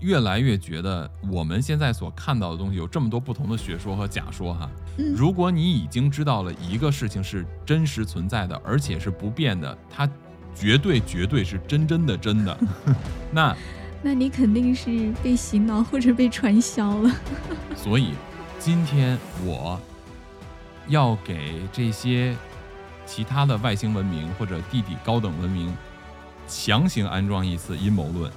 越来越觉得我们现在所看到的东西有这么多不同的学说和假说哈。嗯如果你已经知道了一个事情是真实存在的，而且是不变的，它绝对绝对是真真的真的，那那你肯定是被洗脑或者被传销了。所以今天我要给这些其他的外星文明或者地底高等文明强行安装一次阴谋论。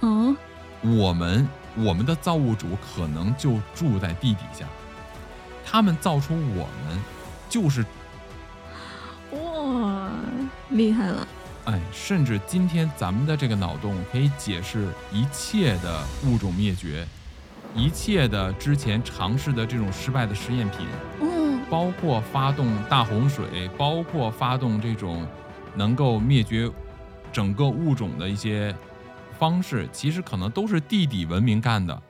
哦，我们我们的造物主可能就住在地底下，他们造出我们就是哇，厉害了！哎，甚至今天咱们的这个脑洞可以解释一切的物种灭绝，一切的之前尝试的这种失败的实验品，嗯，包括发动大洪水，包括发动这种能够灭绝整个物种的一些方式，其实可能都是地底文明干的。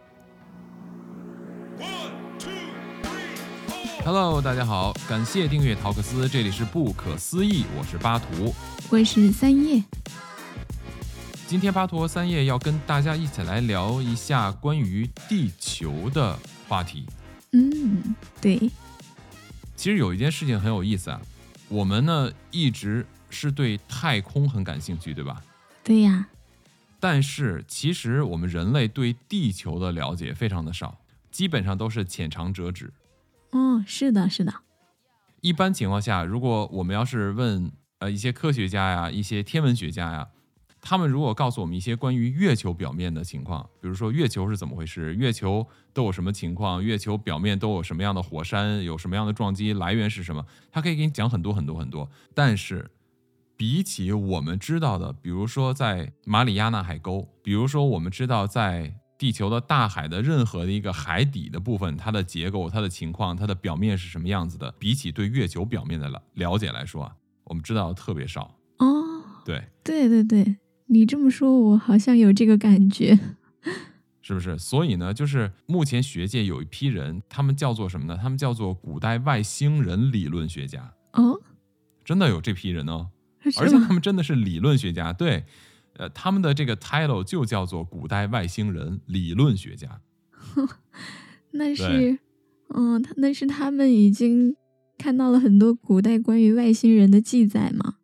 Hello，大家好，感谢订阅陶克斯，这里是不可思议，我是巴图。我是三叶。今天巴图和三叶要跟大家一起来聊一下关于地球的话题。嗯，对，其实有一件事情很有意思啊，我们呢一直是对太空很感兴趣，对吧？对呀，但是其实我们人类对地球的了解非常的少，基本上都是浅尝辄止。哦，是的，是的，一般情况下，如果我们要是问呃一些科学家呀、一些天文学家呀，他们如果告诉我们一些关于月球表面的情况，比如说月球是怎么回事，月球都有什么情况，月球表面都有什么样的火山，有什么样的撞击，来源是什么，他可以给你讲很多很多很多。但是比起我们知道的，比如说在马里亚纳海沟，比如说我们知道在地球的大海的任何的一个海底的部分，它的结构、它的情况、它的表面是什么样子的，比起对月球表面的了了解来说啊，我们知道的特别少。哦，对，对对对，你这么说，我好像有这个感觉。是不是？所以呢，就是目前学界有一批人，他们叫做什么呢？他们叫做古代外星人理论学家，哦，真的有这批人哦。而且他？们真的是理论学家，对，呃，他们的这个 title 就叫做古代外星人理论学家。那是，嗯，他那是他们已经看到了很多古代关于外星人的记载吗？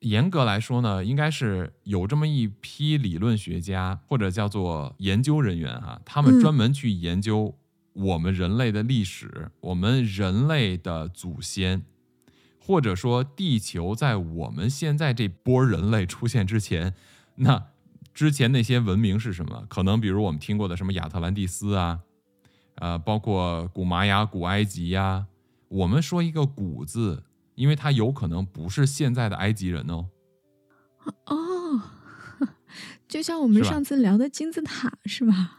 严格来说呢，应该是有这么一批理论学家或者叫做研究人员哈、他们嗯专门去研究我们人类的历史，我们人类的祖先，或者说地球在我们现在这波人类出现之前，那之前那些文明是什么？可能比如我们听过的什么亚特兰蒂斯啊，呃，包括古玛雅、古埃及呀、我们说一个“古”字，因为它有可能不是现在的埃及人哦。哦，就像我们上次聊的金字塔是吧？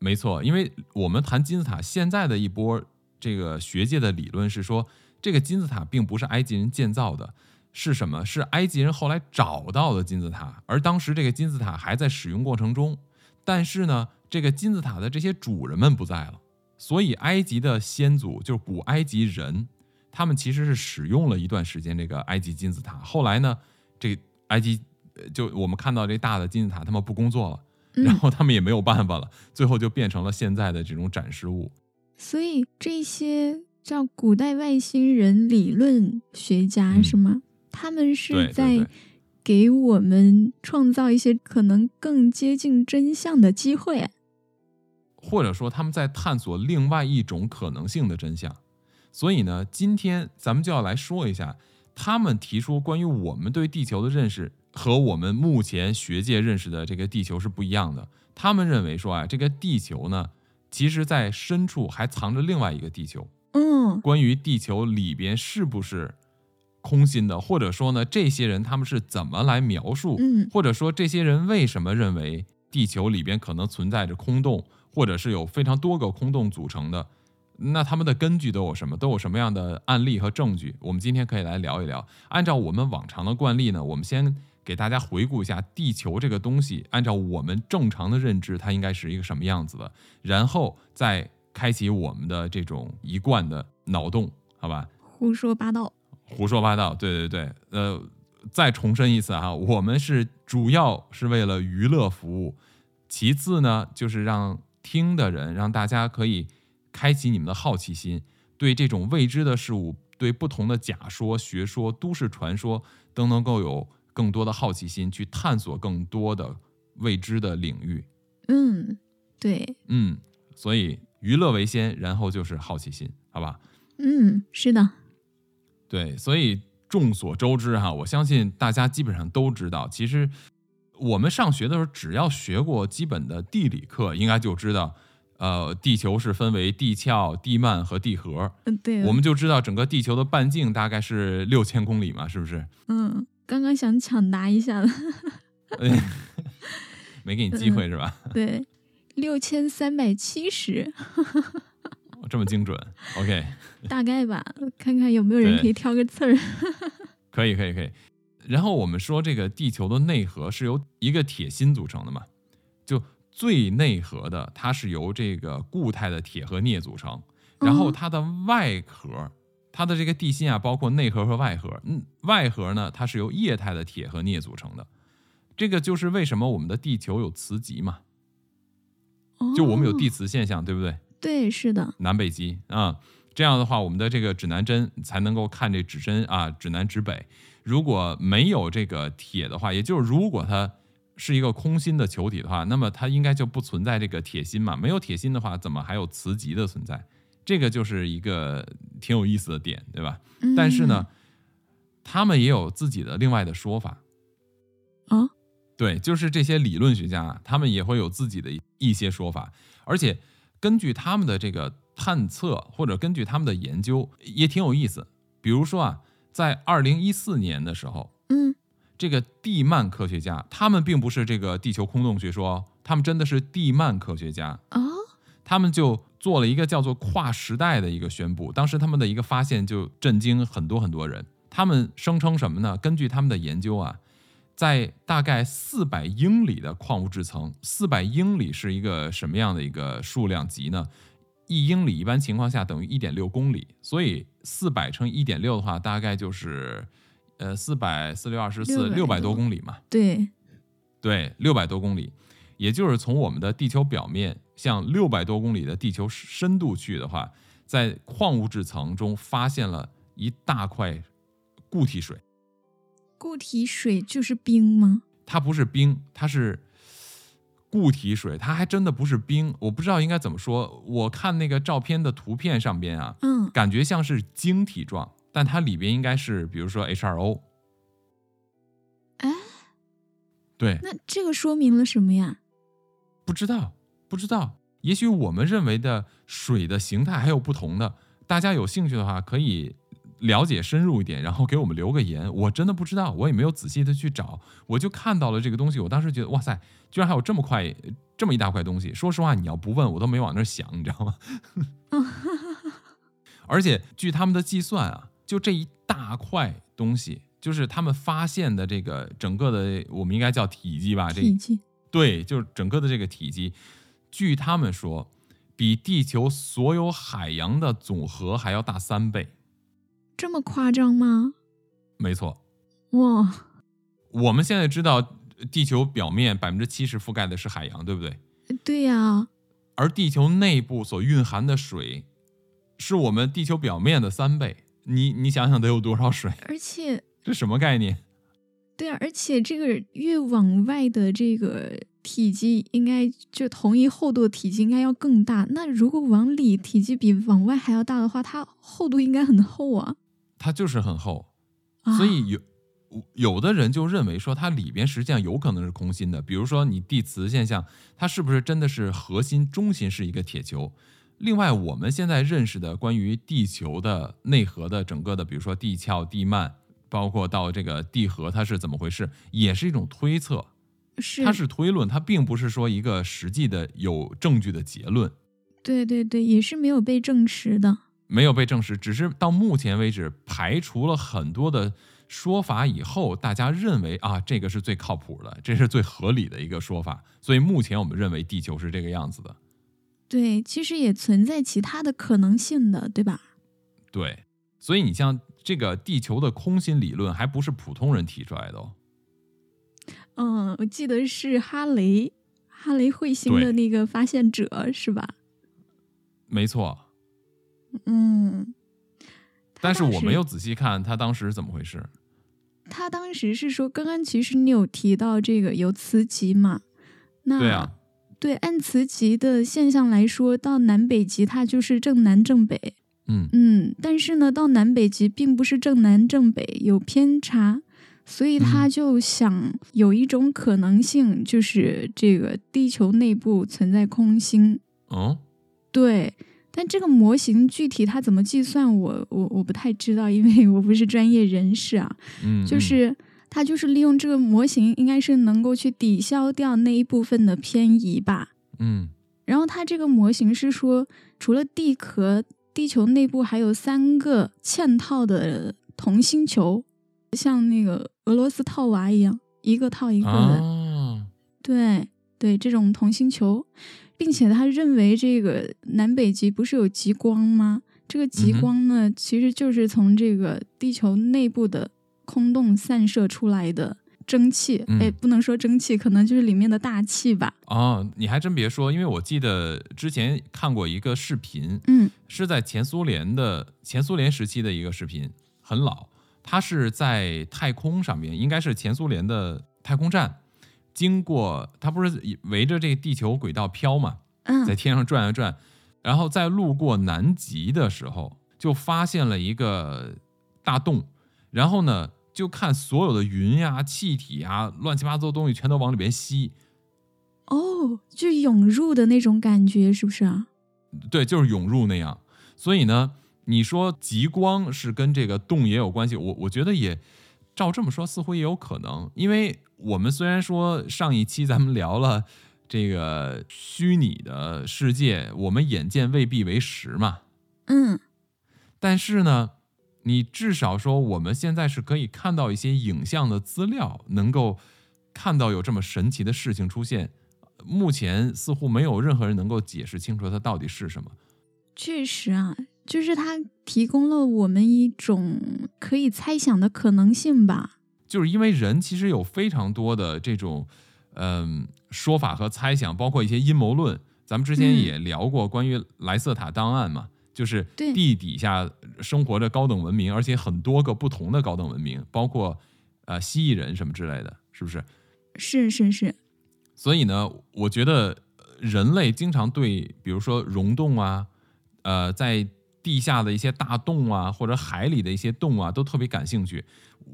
没错，因为我们谈金字塔，现在的一波这个学界的理论是说，这个金字塔并不是埃及人建造的，是什么？是埃及人后来找到的金字塔，而当时这个金字塔还在使用过程中，但是呢，这个金字塔的这些主人们不在了，所以埃及的先祖就是古埃及人，他们其实是使用了一段时间这个埃及金字塔，后来呢，这埃及呃就我们看到这大的金字塔，他们不工作了。然嗯，后他们也没有办法了，最后就变成了现在的这种展示物。所以这些叫古代外星人理论学家嗯是吗？他们是在给我们创造一些可能更接近真相的机会。或者说他们在探索另外一种可能性的真相。所以呢，今天咱们就要来说一下，他们提出关于我们对地球的认识和我们目前学界认识的这个地球是不一样的。他们认为说啊，这个地球呢，其实在深处还藏着另外一个地球。嗯关于地球里边是不是空心的，或者说呢，这些人他们是怎么来描述，嗯或者说这些人为什么认为地球里边可能存在着空洞，或者是有非常多个空洞组成的？那他们的根据都有什么？都有什么样的案例和证据？我们今天可以来聊一聊。按照我们往常的惯例呢，我们先给大家回顾一下地球这个东西，按照我们正常的认知，它应该是一个什么样子的，然后再开启我们的这种一贯的脑洞，好吧？胡说八道。胡说八道，对对对，呃，再重申一次啊，我们是主要是为了娱乐服务，其次呢，就是让听的人，让大家可以开启你们的好奇心，对这种未知的事物，对不同的假说、学说、都市传说，都能够有更多的好奇心，去探索更多的未知的领域。嗯，对，嗯，所以娱乐为先，然后就是好奇心，好吧？嗯，是的，对，所以众所周知哈，我相信大家基本上都知道，其实我们上学的时候，只要学过基本的地理课，应该就知道，呃，地球是分为地壳、地幔和地核。嗯，对，我们就知道整个地球的半径大概是六千公里嘛，是不是？嗯，刚刚想抢答一下了，没给你机会是吧？对，六千三百七十。这么精准，OK，大概吧，看看有没有人可以挑个刺儿。可以，可以，可以。然后我们说，这个地球的内核是由一个铁芯组成的嘛？就最内核的，它是由这个固态的铁和镍组成。然后它的外壳，它的这个地心啊，包括内核和外核。嗯，外核呢，它是由液态的铁和镍组成的。这个就是为什么我们的地球有磁极嘛？就我们有地磁现象，对不对？对，是的，南北极啊，这样的话，我们的这个指南针才能够看这指针啊，指南指北。如果没有这个铁的话，也就是如果它是一个空心的球体的话，那么它应该就不存在这个铁心嘛。没有铁心的话，怎么还有磁极的存在？这个就是一个挺有意思的点，对吧？但是呢，他们也有自己的另外的说法啊。对，就是这些理论学家，他们也会有自己的一些说法，而且。根据他们的这个探测，或者根据他们的研究，也挺有意思。比如说啊，在二零一四年的时候，嗯，这个地幔科学家，他们并不是这个地球空洞学说，他们真的是地幔科学家啊。他们就做了一个叫做跨时代的一个宣布。当时他们的一个发现就震惊很多很多人。他们声称什么呢？根据他们的研究啊。在大概四百英里的矿物质层，四百英里是一个什么样的一个数量级呢？一英里一般情况下等于一点六公里，所以四百乘一点六的话，大概就是呃四百四六二十四六百多公里嘛。对，对，六百多公里，也就是从我们的地球表面向六百多公里的地球深度去的话，在矿物质层中发现了一大块固体水。固体水就是冰吗？它不是冰，它是固体水，它还真的不是冰。我不知道应该怎么说。我看那个照片的图片上边啊，嗯，感觉像是晶体状，但它里边应该是，比如说 H2O。哎，对，那这个说明了什么呀？不知道，不知道。也许我们认为的水的形态还有不同的。大家有兴趣的话，可以。了解深入一点，然后给我们留个言。我真的不知道，我也没有仔细的去找，我就看到了这个东西。我当时觉得，哇塞，居然还有这么块、这么一大块东西。说实话，你要不问我都没往那儿想，你知道吗？而且据他们的计算啊，就这一大块东西，就是他们发现的这个整个的，我们应该叫体积吧？体积对，就是整个的这个体积，据他们说，比地球所有海洋的总和还要大三倍。这么夸张吗？没错，哇！我们现在知道地球表面百分之七十覆盖的是海洋，对不对？对呀。而地球内部所蕴含的水，是我们地球表面的三倍。你你想想得有多少水？而且 这什么概念？对啊，而且这个越往外的这个体积，应该就同一厚度的体积应该要更大。那如果往里体积比往外还要大的话，它厚度应该很厚啊。它就是很厚，所以有有的人就认为说它里边实际上有可能是空心的。比如说你地磁现象，它是不是真的是核心中心是一个铁球？另外，我们现在认识的关于地球的内核的整个的，比如说地壳、地幔，包括到这个地核，它是怎么回事，也是一种推测，是它是推论，它并不是说一个实际的有证据的结论。对对对，也是没有被证实的。没有被证实，只是到目前为止排除了很多的说法以后，大家认为啊，这个是最靠谱的，这是最合理的一个说法。所以目前我们认为地球是这个样子的。对，其实也存在其他的可能性的，对吧？对，所以你像这个地球的空心理论，还不是普通人提出来的哦。嗯，我记得是哈雷。哈雷彗星的那个发现者是吧？没错。嗯，但是我没有仔细看他当时怎么回事。他当时是说，刚刚其实你有提到这个有磁极嘛？那对啊，对按磁极的现象来说，到南北极它就是正南正北，嗯嗯，但是呢，到南北极并不是正南正北，有偏差，所以他嗯就想有一种可能性，就是这个地球内部存在空心。哦，对，但这个模型具体它怎么计算我，我我不太知道，因为我不是专业人士啊。嗯，嗯就是它就是利用这个模型，应该是能够去抵消掉那一部分的偏移吧。嗯然后它这个模型是说，除了地壳，地球内部还有三个嵌套的同心球，像那个俄罗斯套娃一样，一个套一个的。啊，对对，这种同心球，并且他认为这个南北极不是有极光吗？这个极光呢，其实就是从这个地球内部的空洞散射出来的蒸汽。哎、嗯不能说蒸汽，可能就是里面的大气吧。哦，你还真别说，因为我记得之前看过一个视频，嗯是在前苏联的前苏联时期的一个视频，很老。它是在太空上面，应该是前苏联的太空站，经过它不是围着这个地球轨道飘嘛，在嗯，天上转啊转，然后在路过南极的时候，就发现了一个大洞，然后呢，就看所有的云呀、气体呀、乱七八糟的东西全都往里边吸，哦，就涌入的那种感觉，是不是啊？对，就是涌入那样。所以呢，你说极光是跟这个洞也有关系，我我觉得也照这么说，似乎也有可能。因为我们虽然说上一期咱们聊了这个虚拟的世界，我们眼见未必为实嘛，嗯但是呢，你至少说我们现在是可以看到一些影像的资料，能够看到有这么神奇的事情出现。目前似乎没有任何人能够解释清楚它到底是什么。确实啊，就是它提供了我们一种可以猜想的可能性吧。就是因为人其实有非常多的这种嗯说法和猜想，包括一些阴谋论。咱们之前嗯也聊过关于莱瑟塔档案嘛，就是对地底下生活着高等文明，而且很多个不同的高等文明，包括呃蜥蜴人什么之类的，是不是？是是是，所以呢，我觉得呃人类经常对，比如说溶洞啊，呃，在地下的一些大洞啊，或者海里的一些洞啊，都特别感兴趣。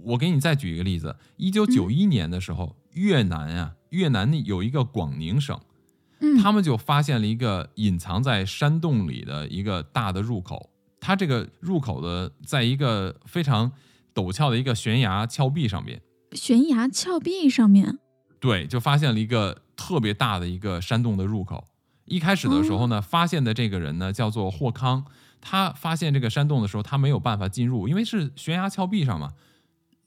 我给你再举一个例子，一九九一年的时候，越南啊，越南有一个广宁省，嗯，他们就发现了一个隐藏在山洞里的一个大的入口。它这个入口的，在一个非常陡峭的一个悬崖峭壁上面，悬崖峭壁上面，对，就发现了一个特别大的一个山洞的入口。一开始的时候呢，发现的这个人呢叫做霍康，他发现这个山洞的时候，他没有办法进入，因为是悬崖峭壁上嘛。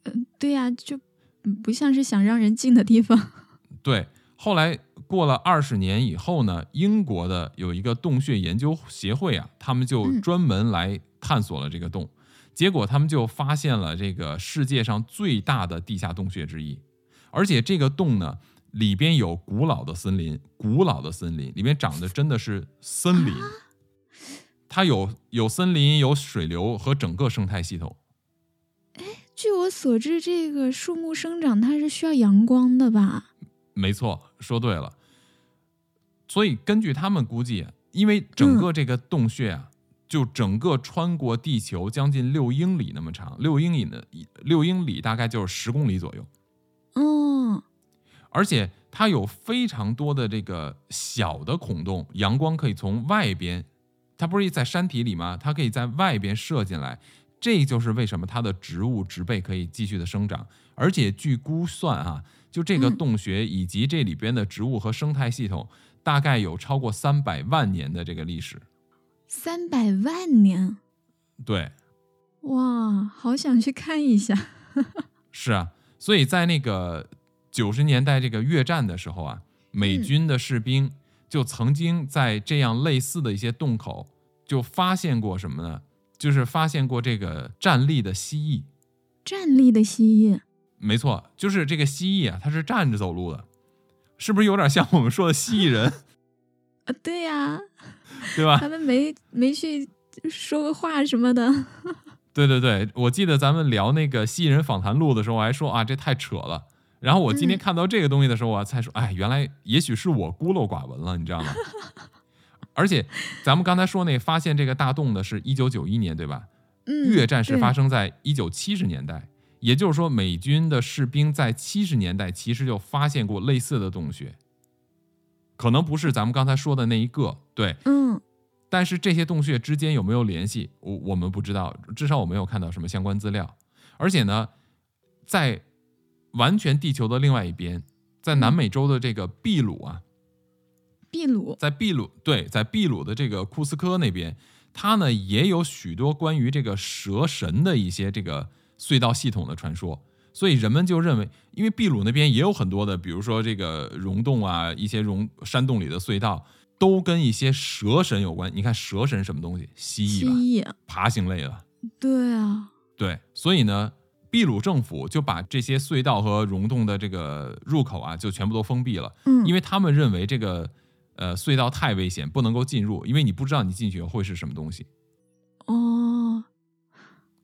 嗯对呀、就嗯不像是想让人进的地方。对，后来过了二十年以后呢，英国的有一个洞穴研究协会啊，他们就嗯专门来探索了这个洞，结果他们就发现了这个世界上最大的地下洞穴之一，而且这个洞呢里边有古老的森林，古老的森林里面长的真的是森林，它有有森林，有水流和整个生态系统。哎据我所知，这个树木生长它是需要阳光的吧？没错，说对了。所以根据他们估计，因为整个这个洞穴啊，就整个穿过地球将近六英里那么长，六英里的，六英里大概就是十公里左右，嗯，而且它有非常多的这个小的孔洞，阳光可以从外边，它不是在山体里吗？它可以在外边射进来，这就是为什么它的植物植被可以继续的生长。而且据估算啊，就这个嗯洞穴以及这里边的植物和生态系统，大概有超过三百万年的这个历史。三百万年，对，哇，好想去看一下。是啊，所以在那个九十年代这个越战的时候啊，美嗯军的士兵就曾经在这样类似的一些洞口就发现过什么呢？就是发现过这个站立的蜥蜴。站立的蜥蜴，没错，就是这个蜥蜴啊，它是站着走路的。是不是有点像我们说的蜥蜴人，啊，对呀、对吧？他们没没去说个话什么的。对对对，我记得咱们聊那个蜥蜴人访谈录的时候，我还说啊，这太扯了。然后我今天嗯看到这个东西的时候，我才说，哎，原来也许是我孤陋寡闻了，你知道吗？而且咱们刚才说那发现这个大洞的是一九九一年，对吧？嗯，越战是发生在一九七十年代，也就是说，美军的士兵在七十年代其实就发现过类似的洞穴，可能不是咱们刚才说的那一个，对，嗯但是这些洞穴之间有没有联系，我我们不知道，至少我没有看到什么相关资料。而且呢，在完全地球的另外一边，在南美洲的这个秘鲁啊，秘鲁，在秘鲁对，在秘鲁的这个库斯科那边，它呢也有许多关于这个蛇神的一些这个隧道系统的传说，所以人们就认为，因为秘鲁那边也有很多的，比如说这个溶洞啊，一些溶山洞里的隧道，都跟一些蛇神有关。你看蛇神什么东西？蜥蜥蜴吧，蜴，爬行类的。对啊，对，所以呢，秘鲁政府就把这些隧道和溶洞的这个入口啊，就全部都封闭了。嗯，因为他们认为这个呃隧道太危险，不能够进入，因为你不知道你进去会是什么东西，哦，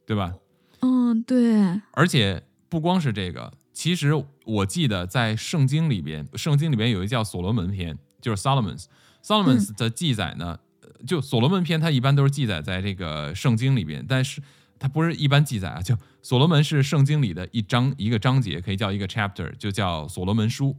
对吧？嗯，对，而且不光是这个，其实我记得在圣经里边，圣经里边有一叫所罗门篇，就是 Solomon's Solomon's 的记载呢，呃就所罗门篇它一般都是记载在这个圣经里边，但是它不是一般记载啊，就所罗门是圣经里的一章一个章节，可以叫一个 chapter，就叫所罗门书。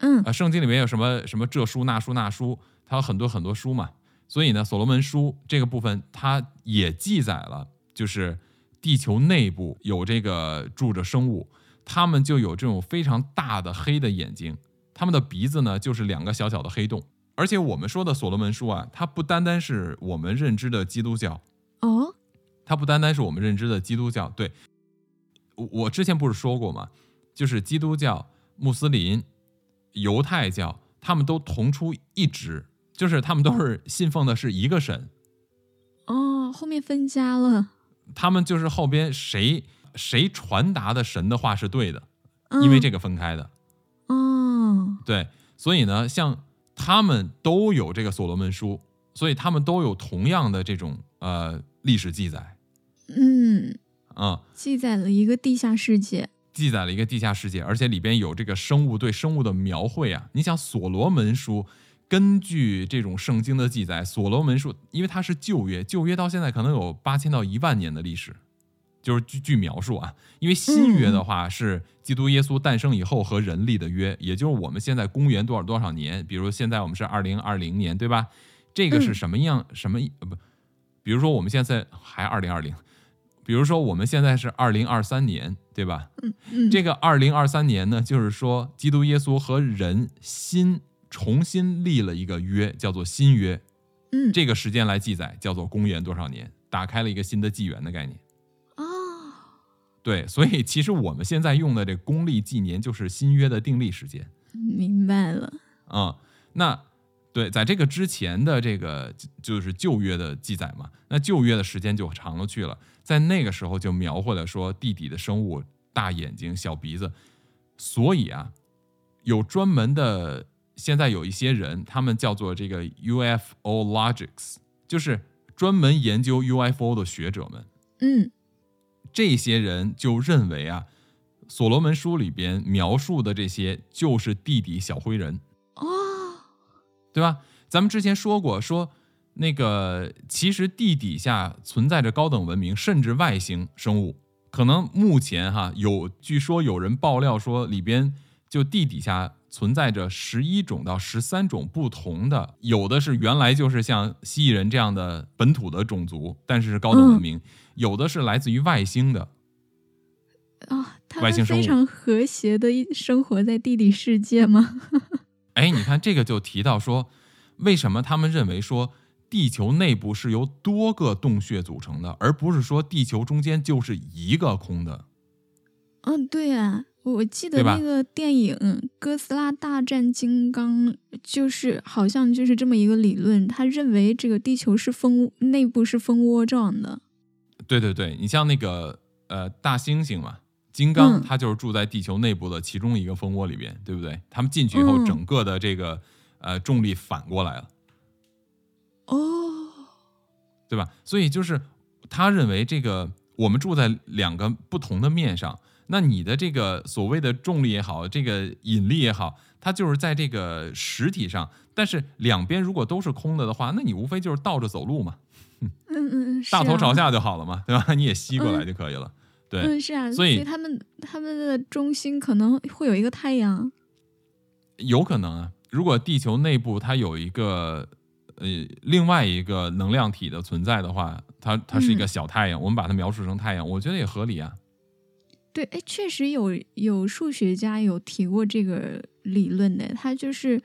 嗯啊，圣经里面有什么什么这书那书那书，它有很多很多书嘛。所以呢，所罗门书这个部分，它也记载了，就是地球内部有这个住着生物，它们就有这种非常大的黑的眼睛，它们的鼻子呢就是两个小小的黑洞。而且我们说的所罗门书啊，它不单单是我们认知的基督教，哦，它不单单是我们认知的基督教。对，我我之前不是说过吗？就是基督教、穆斯林、犹太教，他们都同出一支，就是他们都是信奉的是一个神，哦，后面分家了，他们就是后边谁谁传达的神的话是对的，因为这个分开的。嗯，对，所以呢，像他们都有这个所罗门书，所以他们都有同样的这种呃历史记载，嗯，嗯。记载了一个地下世界，记载了一个地下世界，而且里边有这个生物对生物的描绘啊。你想，所罗门书根据这种圣经的记载，所罗门书因为它是旧约，旧约到现在可能有八千到一万年的历史，就是据据描述啊。因为新约的话是基督耶稣诞生以后和人立的约，也就是我们现在公元多少多少年，比如现在我们是二零二零年，对吧？这个是嗯什么样、什么呃不？比如说我们现在还二零二零，比如说我们现在是二零二三年，对吧？嗯，这个二零二三年呢，就是说基督耶稣和人新重新立了一个约，叫做新约。嗯，这个时间来记载，叫做公元多少年，打开了一个新的纪元的概念。哦，对，所以其实我们现在用的这公历纪年就是新约的定历时间。明白了，啊、那对，在这个之前的这个就就是旧约的记载嘛，那旧约的时间就长了去了，在那个时候就描绘了说地底的生物大眼睛、小鼻子，所以啊，有专门的，现在有一些人，他们叫做这个 UFO logics，就是专门研究 UFO 的学者们，嗯。这些人就认为啊，所罗门书里边描述的这些就是地底小灰人。哦，对吧？咱们之前说过，说那个其实地底下存在着高等文明，甚至外星生物。可能目前哈有，据说有人爆料说里边就地底下存在着十一种到十三种不同的，有的是原来就是像蜥蜴人这样的本土的种族，但是是高等文明；有的是来自于外星的，啊，他们外星生物非常和谐的一生活在地理世界吗？哎，你看这个就提到说，为什么他们认为说地球内部是由多个洞穴组成的，而不是说地球中间就是一个空的？嗯，对啊，我记得那个电影《哥斯拉大战金刚》，就是好像就是这么一个理论，他认为这个地球是蜂内部是蜂窝状的。对对对，你像那个呃大猩猩嘛，金刚嗯它就是住在地球内部的其中一个蜂窝里边，对不对？他们进去以后，嗯整个的这个呃重力反过来了，哦，对吧？所以就是他认为这个我们住在两个不同的面上，那你的这个所谓的重力也好，这个引力也好，它就是在这个实体上，但是两边如果都是空的的话，那你无非就是倒着走路嘛，嗯嗯嗯，大头朝啊，下就好了嘛，对吧？你也吸过来就可以了。对，嗯是啊，所以所他们他们的中心可能会有一个太阳，有可能啊。如果地球内部它有一个呃另外一个能量体的存在的话，它它是一个嗯小太阳，我们把它描述成太阳，我觉得也合理啊。对，哎，确实有有数学家有提过这个理论的，他就是，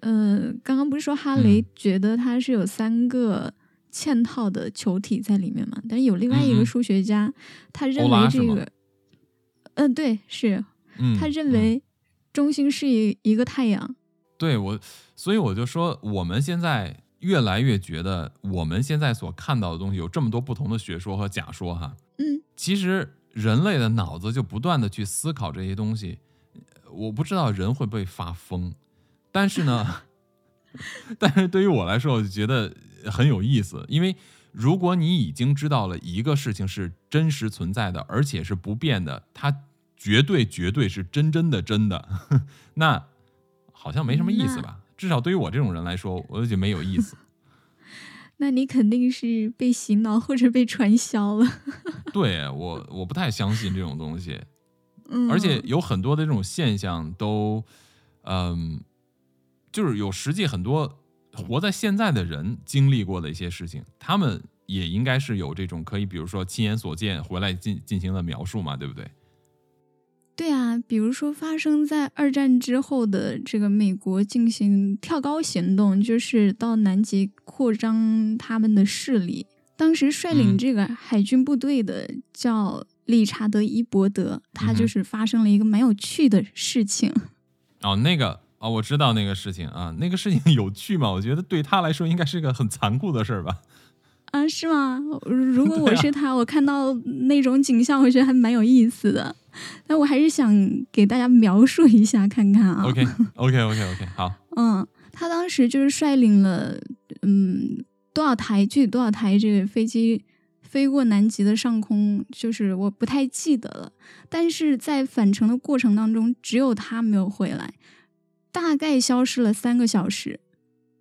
呃，刚刚不是说哈雷嗯觉得它是有三个嵌套的球体在里面嘛？但是有另外一个数学家，他认为这个，嗯、对，是嗯，他认嗯为中心是一一个太阳，对我，所以我就说，我们现在越来越觉得，我们现在所看到的东西有这么多不同的学说和假说哈。嗯其实人类的脑子就不断的去思考这些东西，我不知道人会不会发疯，但是呢，但是对于我来说，我就觉得很有意思，因为如果你已经知道了一个事情是真实存在的，而且是不变的，它绝对绝对是真真的真的，那好像没什么意思吧？至少对于我这种人来说，我就觉得没有意思。那你肯定是被洗脑或者被传销了，对我，我不太相信这种东西。嗯，而且有很多的这种现象都，嗯，就是有实际很多活在现在的人经历过的一些事情，他们也应该是有这种可以，比如说亲眼所见回来进进行的描述嘛，对不对？对啊，比如说发生在二战之后的这个美国进行跳高行动，就是到南极扩张他们的势力。当时率领嗯这个海军部队的叫理查德·伊伯德，他就是发生了一个蛮有趣的事情。哦，那个哦，我知道那个事情啊，那个事情有趣吗？我觉得对他来说应该是个很残酷的事儿吧。啊，是吗？如果 我是他，我看到那种景象，我觉得还蛮有意思的。但我还是想给大家描述一下看看啊。OK OK OK OK，好，嗯，他当时就是率领了嗯多少台具体多少台这个飞机飞过南极的上空，就是我不太记得了。但是在返程的过程当中，只有他没有回来，大概消失了三个小时。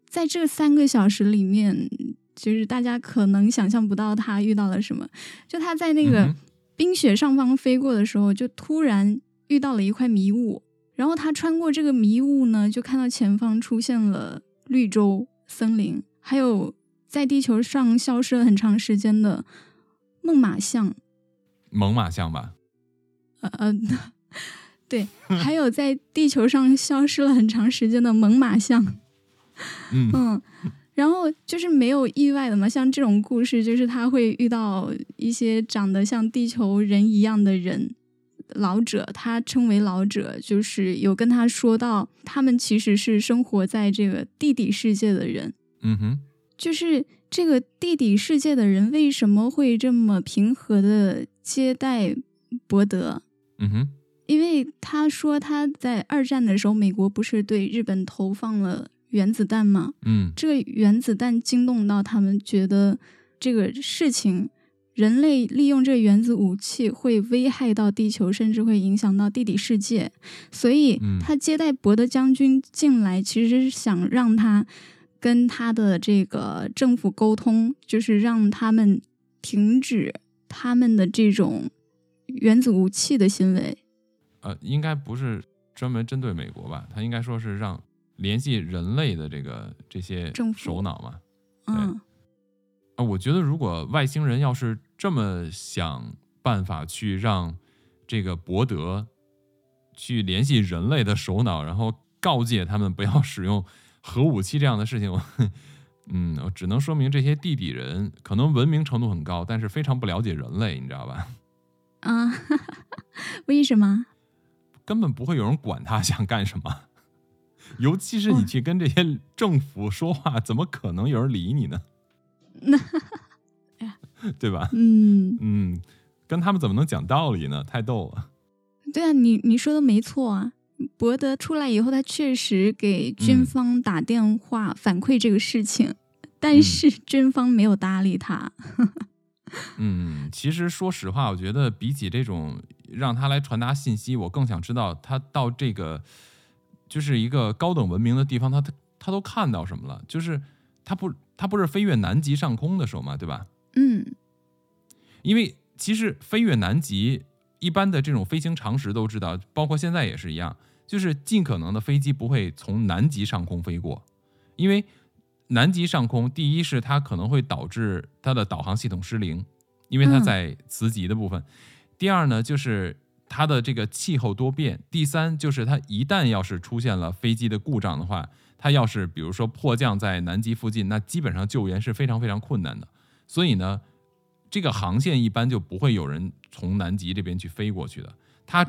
在这三个小时里面，就是大家可能想象不到他遇到了什么。就他在那个冰雪上方飞过的时候，就突然遇到了一块迷雾，然后他穿过这个迷雾呢，就看到前方出现了绿洲、森林，还有在地球上消失了很长时间的猛犸象，猛犸象吧？呃呃，对，还有在地球上消失了很长时间的猛犸象，嗯 嗯。然后就是没有意外的嘛，像这种故事，就是他会遇到一些长得像地球人一样的人，老者，他称为老者，就是有跟他说到，他们其实是生活在这个地底世界的人，嗯哼，就是这个地底世界的人为什么会这么平和的接待伯德？嗯哼，因为他说他在二战的时候，美国不是对日本投放了原子弹吗？嗯这个原子弹惊动到他们，觉得这个事情，人类利用这个原子武器会危害到地球，甚至会影响到地底世界。所以嗯他接待伯德将军进来，其实是想让他跟他的这个政府沟通，就是让他们停止他们的这种原子武器的行为。呃，应该不是专门针对美国吧？他应该说是让联系人类的这个这些首脑嘛。嗯啊，我觉得如果外星人要是这么想办法去让这个博德去联系人类的首脑，然后告诫他们不要使用核武器这样的事情，我 嗯，我只能说明这些地底人可能文明程度很高，但是非常不了解人类，你知道吧？啊 为什么？根本不会有人管他想干什么。尤其是你去跟这些政府说话，怎么可能有人理你呢？那 对吧？嗯。嗯，跟他们怎么能讲道理呢？太逗了。对啊，你你说的没错啊。博德出来以后，他确实给军方打电话反馈这个事情，但是军方没有搭理他。嗯，其实说实话，我觉得比起这种让他来传达信息，我更想知道他到这个就是一个高等文明的地方，他他他都看到什么了？就是他不他不是飞越南极上空的时候嘛，对吧？嗯，因为其实飞越南极，一般的这种飞行常识都知道，包括现在也是一样。就是尽可能的飞机不会从南极上空飞过，因为南极上空，第一是它可能会导致它的导航系统失灵，因为它在磁极的部分；第二呢，就是它的这个气候多变；第三就是它一旦要是出现了飞机的故障的话，它要是比如说迫降在南极附近，那基本上救援是非常非常困难的。所以呢，这个航线一般就不会有人从南极这边去飞过去的。它。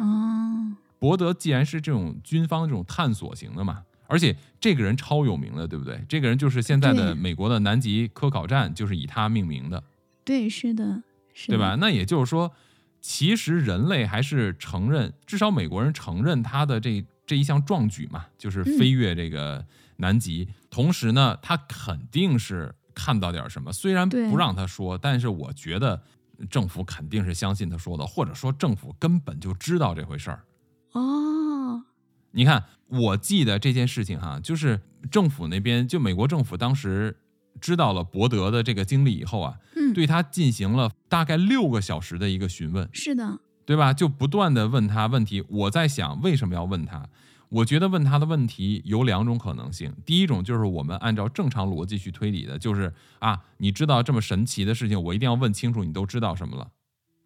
博德既然是这种军方这种探索型的嘛，而且这个人超有名的，对不对？这个人就是现在的美国的南极科考站，就是以他命名的。对，是的，是，对吧？那也就是说，其实人类还是承认，至少美国人承认他的这这一项壮举嘛，就是飞越这个南极。同时呢，他肯定是看到点什么，虽然不让他说，但是我觉得政府肯定是相信他说的，或者说政府根本就知道这回事儿。哦，你看，我记得这件事情哈，就是政府那边，就美国政府当时知道了伯德的这个经历以后啊，嗯，对他进行了大概六个小时的一个询问，是的，对吧？就不断的问他问题。我在想，为什么要问他？我觉得问他的问题有两种可能性。第一种就是我们按照正常逻辑去推理的，就是啊，你知道这么神奇的事情，我一定要问清楚你都知道什么了，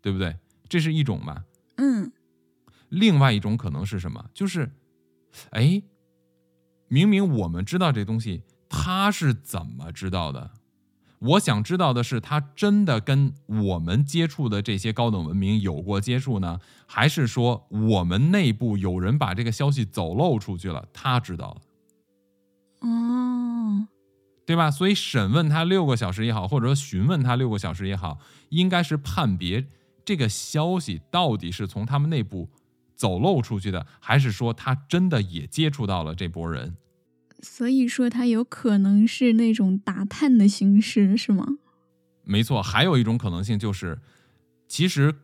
对不对？这是一种吧？嗯。另外一种可能是什么？就是，哎，明明我们知道这东西，他是怎么知道的？我想知道的是，他真的跟我们接触的这些高等文明有过接触呢，还是说我们内部有人把这个消息走漏出去了，他知道了？哦，对吧？所以审问他六个小时也好，或者说询问他六个小时也好，应该是判别这个消息到底是从他们内部。走漏出去的，还是说他真的也接触到了这波人？所以说他有可能是那种打探的形式，是吗？没错，还有一种可能性就是，其实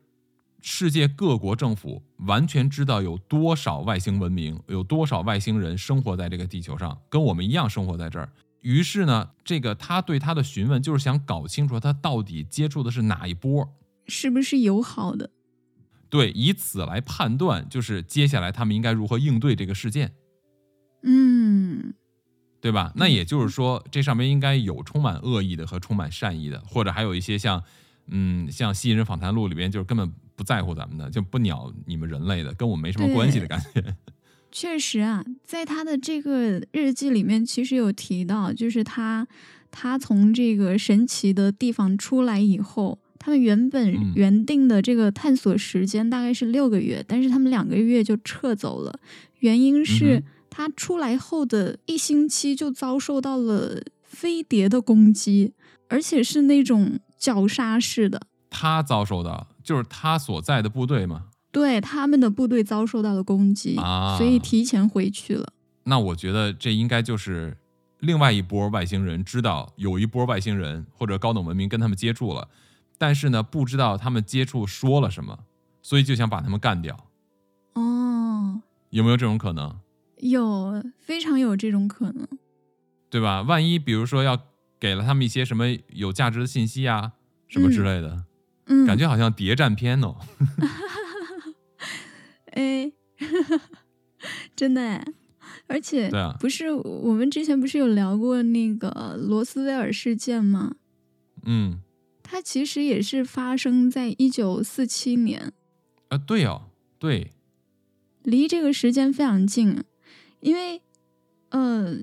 世界各国政府完全知道有多少外星文明，有多少外星人生活在这个地球上，跟我们一样生活在这儿。于是呢，这个他对他的询问就是想搞清楚他到底接触的是哪一波，是不是友好的？对，以此来判断，就是接下来他们应该如何应对这个事件，嗯，对吧？那也就是说，这上面应该有充满恶意的和充满善意的，或者还有一些像，嗯，像《吸引人访谈录》里边就是根本不在乎咱们的，就不鸟你们人类的，跟我没什么关系的感觉。确实啊，在他的这个日记里面，其实有提到，就是他他从这个神奇的地方出来以后。他们原本原定的这个探索时间大概是六个月，但是他们两个月就撤走了。原因是他出来后的一星期就遭受到了飞碟的攻击，而且是那种绞杀式的。他遭受到就是他所在的部队嘛？对，他们的部队遭受到了攻击，所以提前回去了。那我觉得这应该就是另外一波外星人知道有一波外星人或者高等文明跟他们接触了。但是呢，不知道他们接触说了什么，所以就想把他们干掉。哦，有没有这种可能？有，非常有这种可能，对吧？万一比如说要给了他们一些什么有价值的信息啊，什么之类的，嗯，感觉好像谍战片哦。哎，真的哎，而且，对啊，不是我们之前不是有聊过那个罗斯威尔事件吗？嗯。它其实也是发生在一九四七年，啊，对哦，对，离这个时间非常近，因为，呃，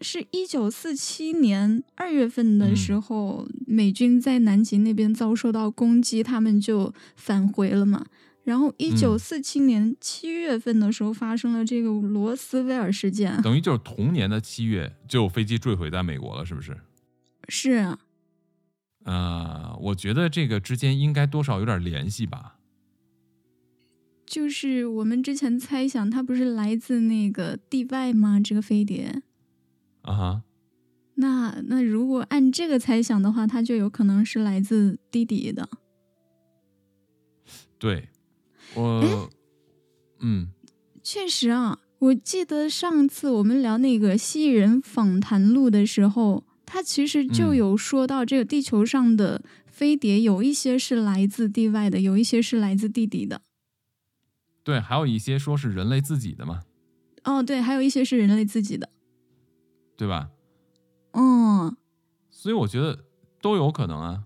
是一九四七年二月份的时候，美军在南极那边遭受到攻击，他们就返回了嘛。然后一九四七年七月份的时候，发生了这个罗斯威尔事件，等于就是同年的七月，就有飞机坠毁在美国了，是不是？是。呃，我觉得这个之间应该多少有点联系吧。就是我们之前猜想它不是来自那个地外吗？这个飞碟，啊哈，那那如果按这个猜想的话，它就有可能是来自地底的。对，我，嗯，确实啊，我记得上次我们聊那个蜥蜴人访谈录的时候，他其实就嗯有说到，这个地球上的飞碟有一些是来自地外的，有一些是来自地底的。对，还有一些说是人类自己的嘛，哦，对，还有一些是人类自己的。对吧？嗯，所以我觉得都有可能啊。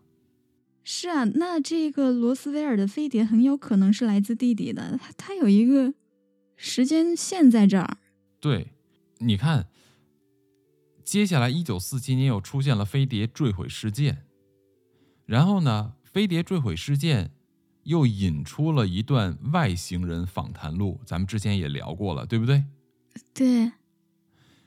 是啊，那这个罗斯威尔的飞碟很有可能是来自地底的，它它有一个时间线在这儿。对，你看，接下来一九四七年又出现了飞碟坠毁事件，然后呢，飞碟坠毁事件又引出了一段外星人访谈录，咱们之前也聊过了，对不对？对，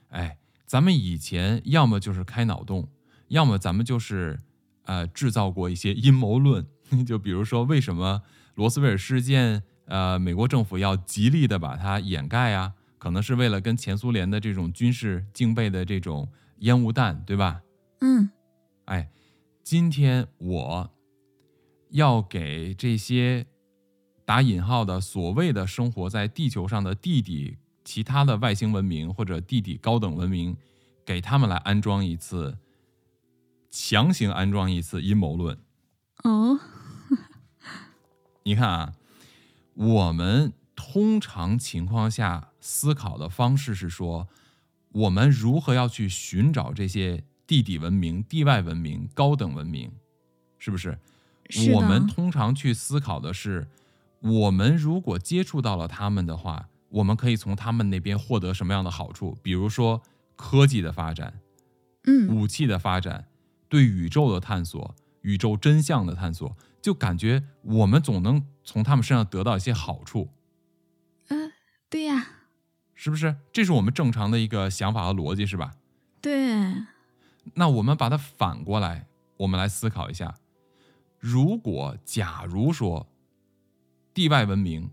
哎，咱们以前要么就是开脑洞，要么咱们就是呃制造过一些阴谋论，就比如说为什么罗斯威尔事件，呃，美国政府要极力的把它掩盖啊？可能是为了跟前苏联的这种军事竞备的这种烟雾弹，对吧？嗯，哎，今天我要给这些打引号的所谓的生活在地球上的地底其他的外星文明或者地底高等文明，给他们来安装一次，强行安装一次阴谋论。哦，你看啊，我们通常情况下思考的方式是说，我们如何要去寻找这些地底文明、地外文明、高等文明，是不是？我们通常去思考的是，我们如果接触到了他们的话，我们可以从他们那边获得什么样的好处？比如说科技的发展、嗯，武器的发展、对宇宙的探索、宇宙真相的探索，就感觉我们总能从他们身上得到一些好处，呃，对呀，是不是？这是我们正常的一个想法和逻辑，是吧？对，那我们把它反过来，我们来思考一下：如果假如说地外文明、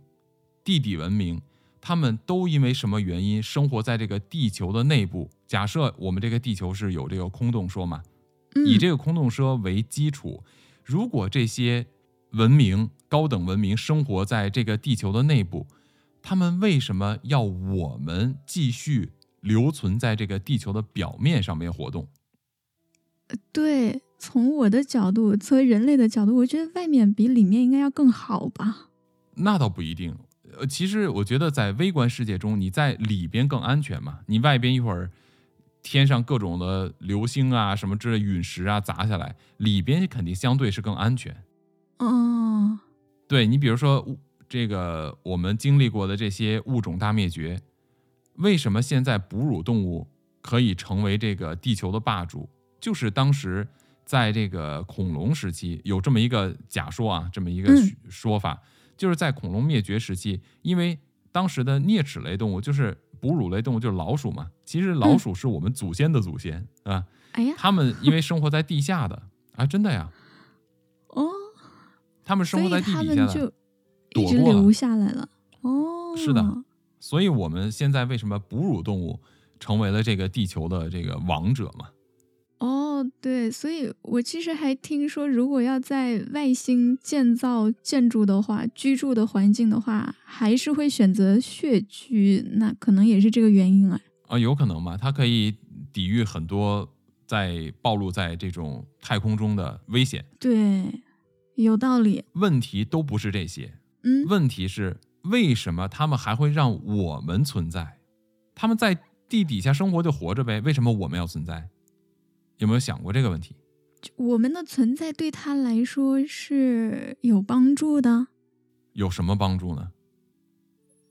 地底文明，他们都因为什么原因生活在这个地球的内部？假设我们这个地球是有这个空洞说嘛，嗯，以这个空洞说为基础，如果这些文明、高等文明生活在这个地球的内部，他们为什么要我们继续留存在这个地球的表面上面活动？对，从我的角度，作为人类的角度，我觉得外面比里面应该要更好吧。那倒不一定。呃，其实我觉得在微观世界中，你在里边更安全嘛。你外边一会儿天上各种的流星啊什么之类陨石啊砸下来，里边肯定相对是更安全。哦，对你比如说物这个我们经历过的这些物种大灭绝，为什么现在哺乳动物可以成为这个地球的霸主？就是当时在这个恐龙时期有这么一个假说啊，这么一个嗯说说法，就是在恐龙灭绝时期，因为当时的啮齿类动物就是哺乳类动物就是老鼠嘛，其实老嗯鼠是我们祖先的祖先啊，哎呀，他们因为生活在地下的啊，真的呀，哦，他们生活在地底下的。躲过了留下来了。哦，是的，所以我们现在为什么哺乳动物成为了这个地球的这个王者嘛？哦，对，所以我其实还听说，如果要在外星建造建筑的话，居住的环境的话，还是会选择穴居，那可能也是这个原因啊。啊，有可能吧？它可以抵御很多在暴露在这种太空中的危险。对，有道理。问题都不是这些，嗯，问题是为什么他们还会让我们存在？他们在地底下生活就活着呗，为什么我们要存在？有没有想过这个问题？我们的存在对他来说是有帮助的，有什么帮助呢？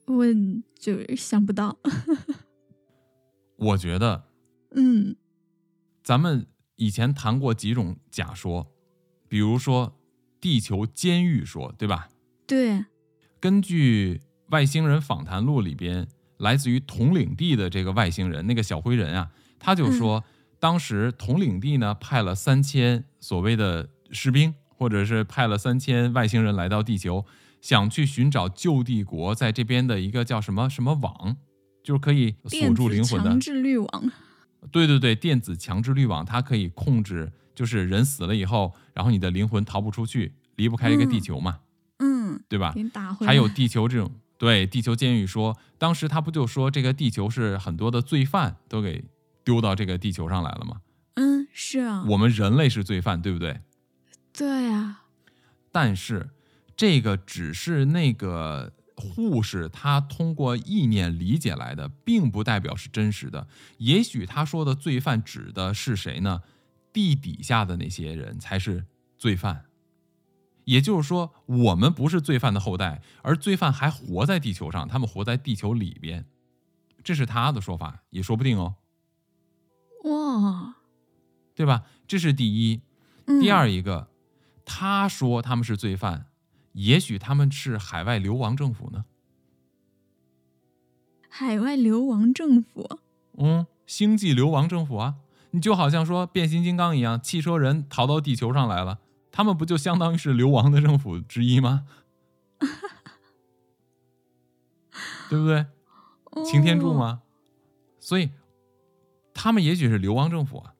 我就是想不到。我觉得嗯咱们以前谈过几种假说，比如说地球监狱说，对吧？对，根据外星人访谈录里边，来自于统领地的这个外星人，那个小灰人啊，他就说，当时统领地呢派了三千所谓的士兵，或者是派了三千外星人来到地球，想去寻找旧帝国在这边的一个叫什么什么网，就是可以锁住灵魂的强制滤网。对对对，电子强制滤网，它可以控制，就是人死了以后，然后你的灵魂逃不出去，离不开这个地球嘛，嗯，对吧？还有地球这种，对地球监狱说，当时他不就说这个地球是很多的罪犯都给丢到这个地球上来了吗？嗯，是啊，我们人类是罪犯，对不对？对啊，但是这个只是那个护士他通过意念理解来的，并不代表是真实的。也许他说的罪犯指的是谁呢？地底下的那些人才是罪犯。也就是说，我们不是罪犯的后代，而罪犯还活在地球上，他们活在地球里边，这是他的说法，也说不定哦，哇，对吧？这是第一。嗯第二一个，他说他们是罪犯，也许他们是海外流亡政府呢。海外流亡政府，嗯，星际流亡政府啊，你就好像说变形金刚一样，汽车人逃到地球上来了，他们不就相当于是流亡的政府之一吗？对不对？擎天柱哦？吗？所以他们也许是流亡政府啊。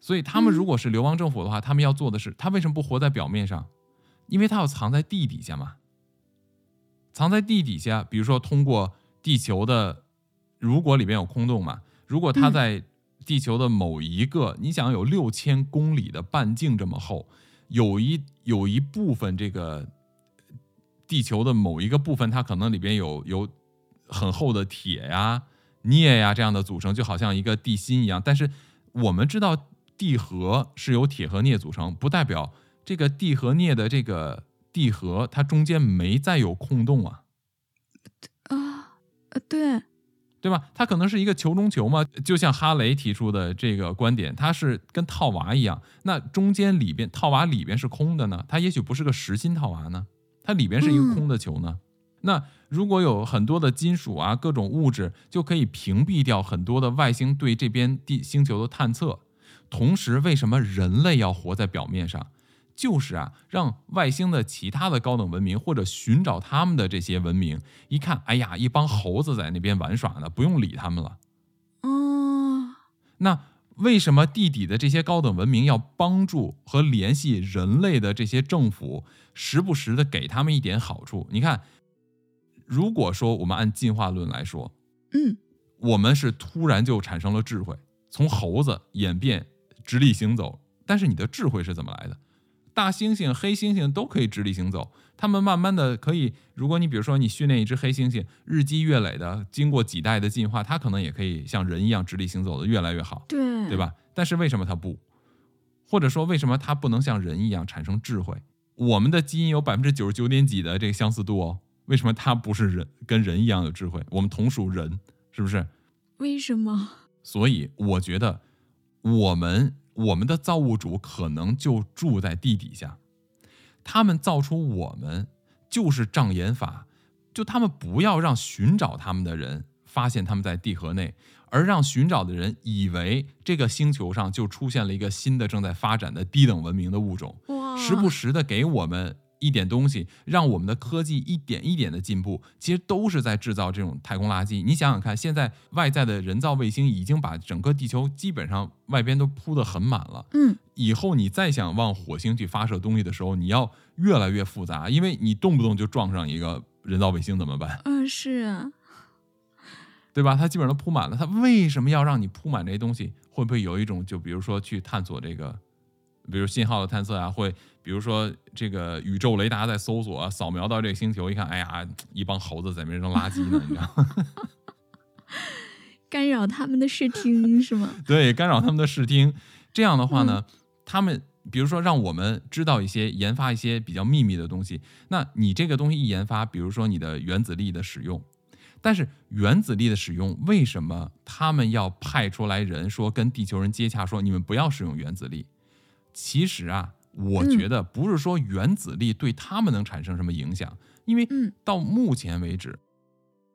所以他们嗯如果是流亡政府的话，他们要做的是，他为什么不活在表面上？因为他要藏在地底下嘛。藏在地底下，比如说通过地球的，如果里边有空洞嘛，如果它嗯在地球的某一个，你想有六千公里的半径这么厚，有一有一部分这个地球的某一个部分，它可能里边有有很厚的铁呀、镍呀这样的组成，就好像一个地心一样。但是我们知道地核是由铁和镍组成，不代表这个地和镍的这个地核它中间没再有空洞啊。啊，呃，对，对吧？它可能是一个球中球嘛，就像哈雷提出的这个观点，它是跟套娃一样。那中间里边套娃里边是空的呢，它也许不是个实心套娃呢，它里边是一个空的球呢。那如果有很多的金属啊，各种物质，就可以屏蔽掉很多的外星对这边地星球的探测。同时，为什么人类要活在表面上？就是啊，让外星的其他的高等文明或者寻找他们的这些文明，一看，哎呀，一帮猴子在那边玩耍呢，不用理他们了。哦，那为什么地底的这些高等文明要帮助和联系人类的这些政府，时不时的给他们一点好处？你看，如果说我们按进化论来说，嗯，我们是突然就产生了智慧，从猴子演变直立行走，但是你的智慧是怎么来的？大猩猩、黑猩猩都可以直立行走，它们慢慢的可以，如果你比如说你训练一只黑猩猩，日积月累的，经过几代的进化，它可能也可以像人一样直立行走的越来越好，对，对？吧？但是为什么它不？或者说为什么它不能像人一样产生智慧？我们的基因有百分之九十九点几的这个相似度哦，为什么他不是人跟人一样有智慧？我们同属人，是不是？为什么？所以我觉得，我们我们的造物主可能就住在地底下，他们造出我们就是障眼法，就他们不要让寻找他们的人发现他们在地核内，而让寻找的人以为这个星球上就出现了一个新的正在发展的低等文明的物种，时不时的给我们一点东西，让我们的科技一点一点的进步，其实都是在制造这种太空垃圾。你想想看，现在外在的人造卫星已经把整个地球基本上外边都铺得很满了。嗯，以后你再想往火星去发射东西的时候，你要越来越复杂，因为你动不动就撞上一个人造卫星怎么办？嗯，是啊，对吧？它基本上都铺满了，它为什么要让你铺满这些东西？会不会有一种，就比如说去探索这个，比如信号的探测啊，会比如说这个宇宙雷达在搜索、啊、扫描到这个星球，一看，哎呀，一帮猴子在那边扔垃圾呢，你知道吗？干扰他们的视听是吗？对，干扰他们的视听。这样的话呢，他们比如说让我们知道一些研发一些比较秘密的东西，那你这个东西一研发，比如说你的原子力的使用，但是原子力的使用，为什么他们要派出来人说跟地球人接洽，说你们不要使用原子力？其实啊，我觉得不是说原子力对他们能产生什么影响，因为嗯到目前为止，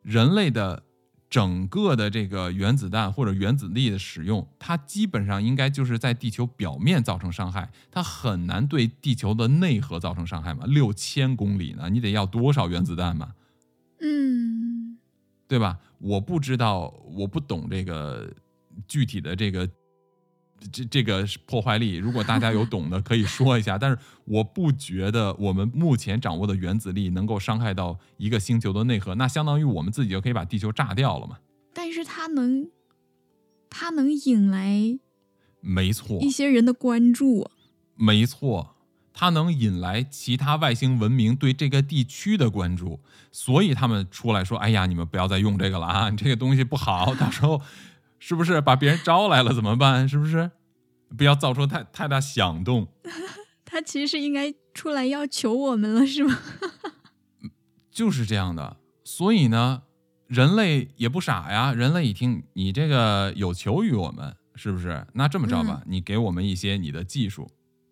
人类的整个的这个原子弹或者原子力的使用，它基本上应该就是在地球表面造成伤害，它很难对地球的内核造成伤害嘛。六千公里呢，你得要多少原子弹嘛？嗯，对吧？我不知道，我不懂这个具体的这个这这个破坏力。如果大家有懂的，可以说一下。但是我不觉得我们目前掌握的原子力能够伤害到一个星球的内核，那相当于我们自己就可以把地球炸掉了嘛？但是它能，它能引来没错，一些人的关注。没错，它能引来其他外星文明对这个地区的关注，所以他们出来说：“哎呀，你们不要再用这个了啊，你这个东西不好，到时候是不是把别人招来了怎么办？是不是？不要造出太太大响动。”他其实应该出来要求我们了，是吗？就是这样的。所以呢，人类也不傻呀，人类一听你这个有求于我们，是不是？那这么着吧，你给我们一些你的技术。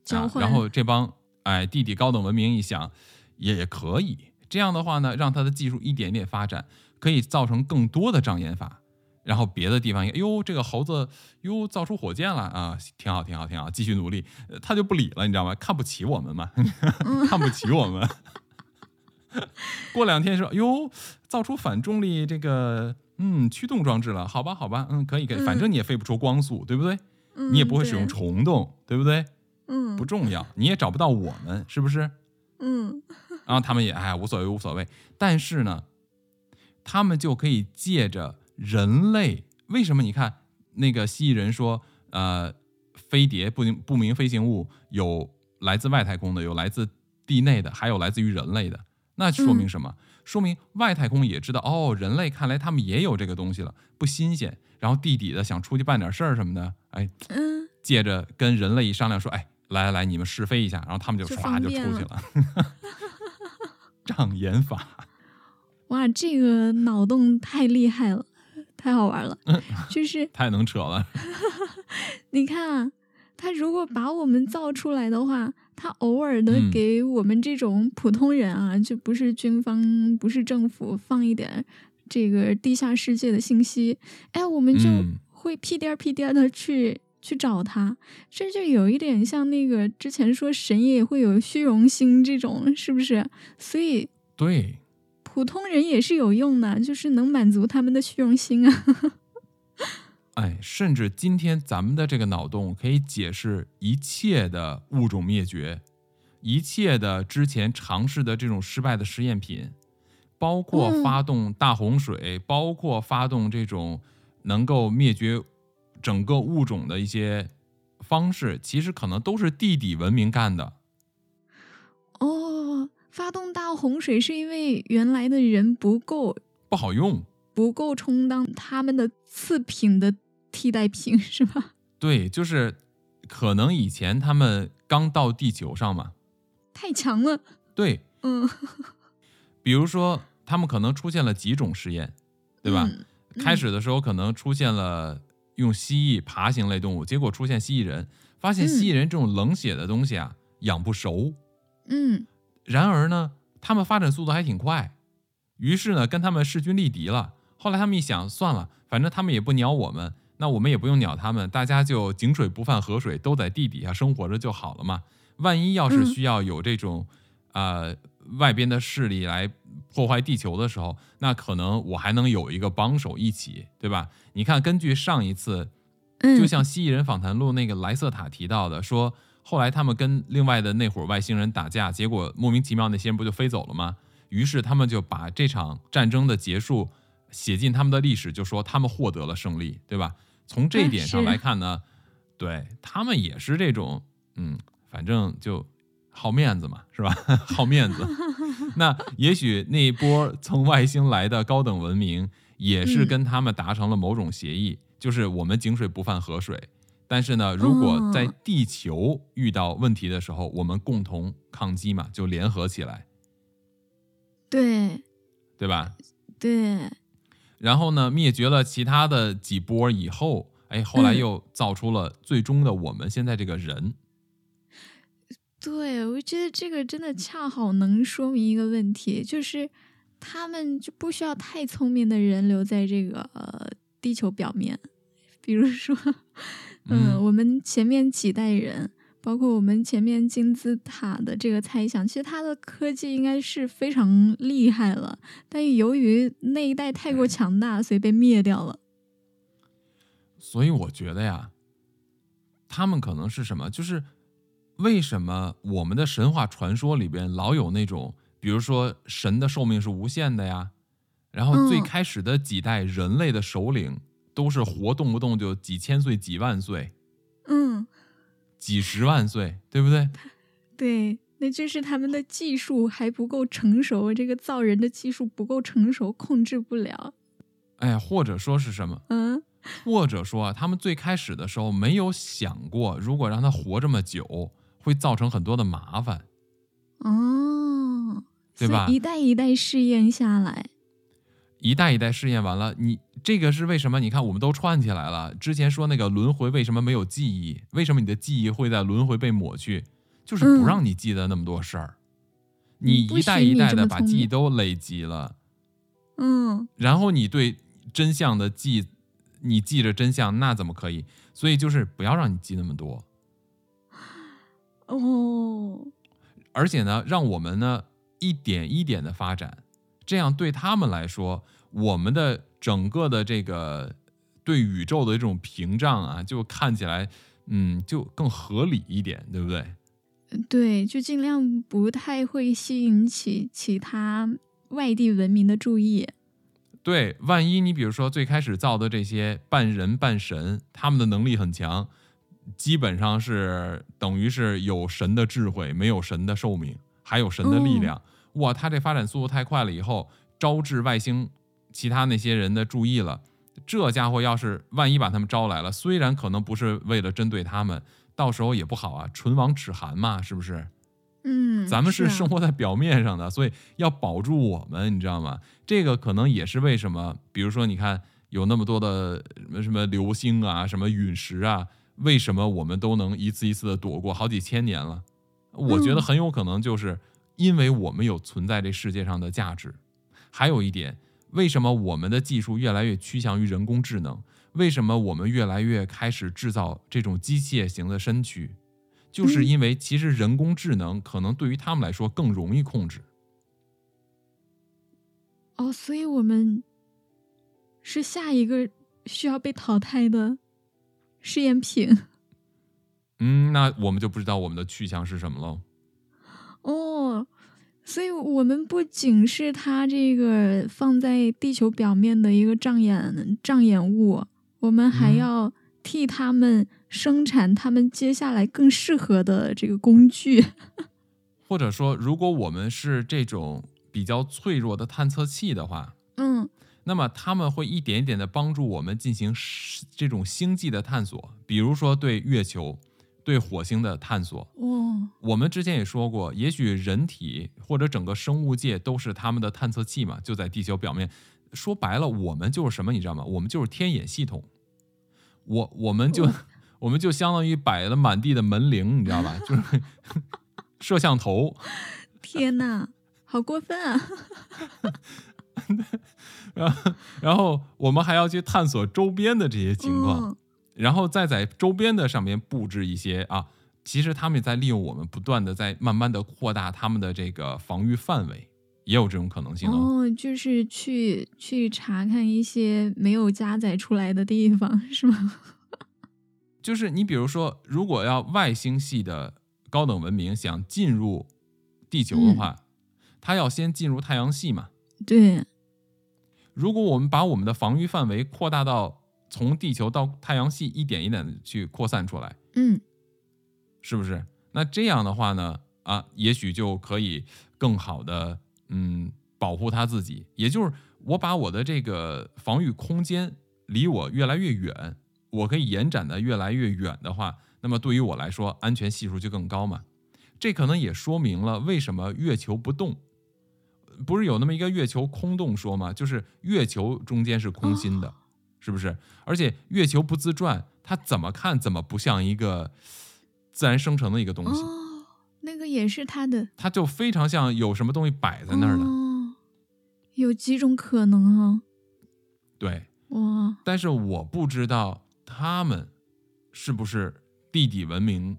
啊，然后这帮哎弟弟高等文明一想，也也可以这样的话呢，让他的技术一点点发展，可以造成更多的障眼法。然后别的地方，哎呦，这个猴子哟造出火箭了啊，挺好，挺好，挺好，继续努力。呃他就不理了，你知道吗？看不起我们嘛，看不起我们。过两天说，哟，造出反重力这个嗯驱动装置了，好吧，好吧，嗯，可以，可以，反正你也飞不出光速，对不对？嗯你也不会使用虫洞，对不对？嗯不重要，你也找不到我们，是不是？嗯然后他们也哎无所谓无所谓，但是呢，他们就可以借着人类，为什么？你看那个蜥蜴人说，呃，飞碟不明不明飞行物有来自外太空的，有来自地内的，还有来自于人类的，那说明什么？说明外太空也知道哦，人类看来他们也有这个东西了，不新鲜。然后地底的想出去办点事儿什么的，哎，嗯，借着跟人类一商量说，哎，来来来，你们试飞一下，然后他们就就唰就出去了，障眼法。哇，这个脑洞太厉害了，太好玩了。嗯就是 太能扯了。你看啊，他如果把我们造出来的话，他偶尔的嗯给我们这种普通人啊，就不是军方，不是政府放一点这个地下世界的信息，哎，我们就嗯会屁颠儿屁颠儿的去。去找他，这就有一点像那个之前说神也会有虚荣心这种，是不是？所以对，普通人也是有用的，就是能满足他们的虚荣心啊。哎，甚至今天咱们的这个脑洞可以解释一切的物种灭绝，一切的之前尝试的这种失败的实验品，包括发动大洪水，包括发动这种能够灭绝整个物种的一些方式，其实可能都是地底文明干的。哦，发动大洪水是因为原来的人不够不好用，不够充当他们的次品的替代品，是吧？对，就是可能以前他们刚到地球上嘛，太强了，对，嗯，比如说他们可能出现了几种实验，对吧？嗯开始的时候可能出现了用蜥蜴爬行类动物，结果出现蜥蜴人，发现蜥蜴人这种冷血的东西啊养不熟。嗯然而呢，他们发展速度还挺快，于是呢跟他们势均力敌了。后来他们一想，算了，反正他们也不鸟我们，那我们也不用鸟他们，大家就井水不犯河水，都在地底下生活着就好了嘛。万一要是嗯需要有这种呃外边的势力来破坏地球的时候，那可能我还能有一个帮手一起，对吧？你看，根据上一次嗯，就像《蜥蜴人访谈录》那个莱瑟塔提到的，说后来他们跟另外的那伙外星人打架，结果莫名其妙那些人不就飞走了吗？于是他们就把这场战争的结束写进他们的历史，就说他们获得了胜利，对吧？从这一点上来看呢，对他们也是这种，嗯，反正就好面子嘛，是吧？好面子。那也许那一波从外星来的高等文明，也是嗯跟他们达成了某种协议，就是我们井水不犯河水。但是呢，如果在哦地球遇到问题的时候，我们共同抗击嘛，就联合起来，对。对吧？对，然后呢，灭绝了其他的几波以后，哎，后来嗯。又造出了最终的我们现在这个人。对，我觉得这个真的恰好能说明一个问题，就是他们就不需要太聪明的人留在这个呃地球表面，比如说，嗯，嗯我们前面几代人，包括我们前面金字塔的这个猜想，其实它的科技应该是非常厉害了，但由于那一代太过强大，所以被灭掉了。所以我觉得呀，他们可能是什么？就是为什么我们的神话传说里边老有那种，比如说神的寿命是无限的呀，然后最嗯开始的几代人类的首领都是活动不动就几千岁、几万岁、嗯，几十万岁，对不对？对，那就是他们的技术还不够成熟，这个造人的技术不够成熟，控制不了。哎，或者说是什么？嗯或者说啊他们最开始的时候没有想过，如果让他活这么久，会造成很多的麻烦。哦，对吧一代一代试验下来，一代一代试验完了，你这个是为什么？你看，我们都串起来了。之前说那个轮回为什么没有记忆？为什么你的记忆会在轮回被抹去？就是不嗯让你记得那么多事儿。你一代一代的把记忆都累积了，嗯然后你对真相的记，你记着真相，那怎么可以？所以就是不要让你记那么多，哦，而且呢，让我们呢一点一点的发展，这样对他们来说，我们的整个的这个对宇宙的这种屏障啊，就看起来嗯就更合理一点，对不对？对，就尽量不太会吸引起其他外地文明的注意。对，万一你比如说最开始造的这些半人半神，他们的能力很强，基本上是等于是有神的智慧，没有神的寿命，还有神的力量。哇，他这发展速度太快了，以后招致外星其他那些人的注意了。这家伙要是万一把他们招来了，虽然可能不是为了针对他们，到时候也不好啊，唇亡齿寒嘛，是不是？嗯，咱们是啊生活在表面上的，所以要保住我们，你知道吗？这个可能也是为什么，比如说你看有那么多的什么什么流星啊，什么陨石啊，为什么我们都能一次一次的躲过好几千年了？我觉得嗯很有可能就是因为我们有存在这世界上的价值。还有一点，为什么我们的技术越来越趋向于人工智能？为什么我们越来越开始制造这种机械型的身躯？就是嗯因为其实人工智能可能对于他们来说更容易控制。哦，所以我们是下一个需要被淘汰的试验品。嗯，那我们就不知道我们的去向是什么喽。哦，所以我们不仅是它这个放在地球表面的一个障眼障眼物，我们还嗯要替他们生产他们接下来更适合的这个工具。或者说，如果我们是这种比较脆弱的探测器的话，嗯那么他们会一点一点的帮助我们进行这种星际的探索，比如说对月球、对火星的探索。哦，我们之前也说过，也许人体或者整个生物界都是他们的探测器嘛，就在地球表面。说白了，我们就是什么，你知道吗？我们就是天眼系统。我我们就、哦 我们就相当于摆了满地的门铃，你知道吧？就是摄像头。天哪，好过分啊！然后然后我们还要去探索周边的这些情况，嗯然后再在周边的上面布置一些啊，其实他们也在利用我们，不断的在慢慢的扩大他们的这个防御范围，也有这种可能性哦。哦，就是去去查看一些没有加载出来的地方，是吗？就是你比如说，如果要外星系的高等文明想进入地球的话，它要先进入太阳系嘛。对，如果我们把我们的防御范围扩大到从地球到太阳系一点一点的去扩散出来，嗯是不是？那这样的话呢，啊，也许就可以更好的嗯保护他自己。也就是我把我的这个防御空间离我越来越远，我可以延展的越来越远的话，那么对于我来说，安全系数就更高嘛。这可能也说明了为什么月球不动。不是有那么一个月球空洞说吗？就是月球中间是空心的，是不是？而且月球不自转，它怎么看怎么不像一个自然生成的一个东西，哦，那个也是它的它就非常像有什么东西摆在那儿的。哦，有几种可能啊？对，哇，但是我不知道他们是不是地底文明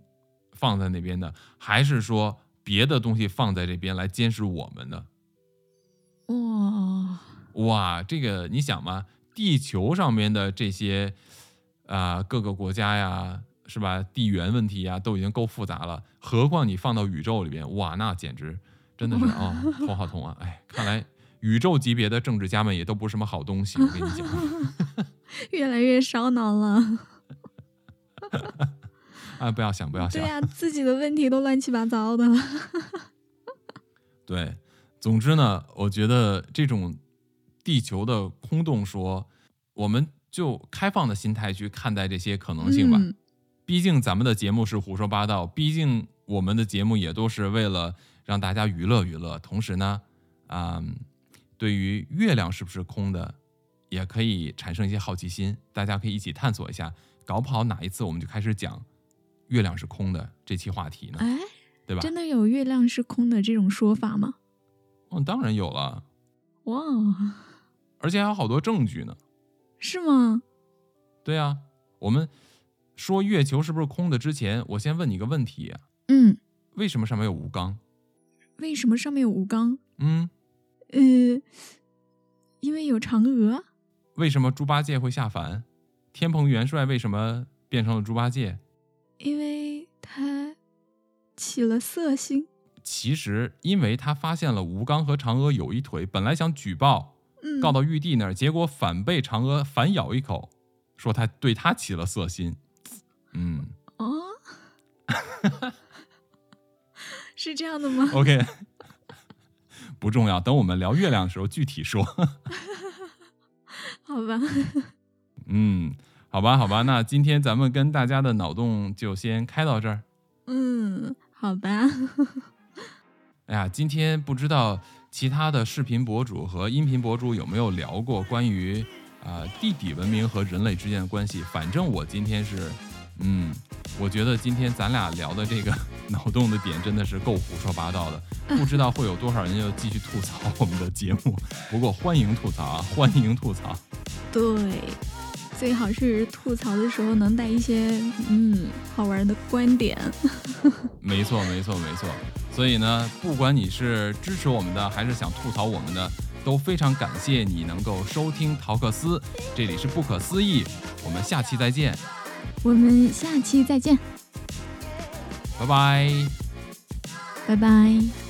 放在那边的，还是说别的东西放在这边来监视我们的。哇，哇，这个你想嘛，地球上面的这些啊、各个国家呀，是吧？地缘问题呀，都已经够复杂了，何况你放到宇宙里边，哇，那简直真的是啊、头好痛啊！哎，看来宇宙级别的政治家们也都不是什么好东西，我跟你讲。越来越烧脑了。啊，不要想，不要想。对呀、自己的问题都乱七八糟的了。对，总之呢，我觉得这种地球的空洞说，我们就开放的心态去看待这些可能性吧。嗯毕竟咱们的节目是胡说八道，毕竟我们的节目也都是为了让大家娱乐娱乐。同时呢，啊、对于月亮是不是空的，也可以产生一些好奇心，大家可以一起探索一下。搞不好哪一次我们就开始讲月亮是空的这期话题呢，哎，对吧？真的有月亮是空的这种说法吗？嗯，当然有了，哇，而且还有好多证据呢。是吗？对啊，我们说月球是不是空的之前，我先问你个问题：嗯，为什么上面有吴刚？为什么上面有吴刚？嗯，呃，因为有嫦娥。为什么猪八戒会下凡？天蓬元帅为什么变成了猪八戒？因为他起了色心。其实，因为他发现了吴刚和嫦娥有一腿，本来想举报嗯，告到玉帝那儿，结果反被嫦娥反咬一口，说他对他起了色心。嗯哦，是这样的吗？OK，不重要，等我们聊月亮的时候具体说。好吧，嗯，好吧，好吧，那今天咱们跟大家的脑洞就先开到这儿。嗯，好吧，哎呀，今天不知道其他的视频博主和音频博主有没有聊过关于啊、地底文明和人类之间的关系。反正我今天是，嗯，我觉得今天咱俩聊的这个 脑洞的点真的是够胡说八道的，不知道会有多少人要继续吐槽我们的节目。不过欢迎吐槽啊，欢迎吐槽。对，最好是吐槽的时候能带一些嗯好玩的观点。没错，没错，没错。所以呢，不管你是支持我们的，还是想吐槽我们的，都非常感谢你能够收听陶克斯。这里是不可思议，我们下期再见，我们下期再见，拜拜。拜拜。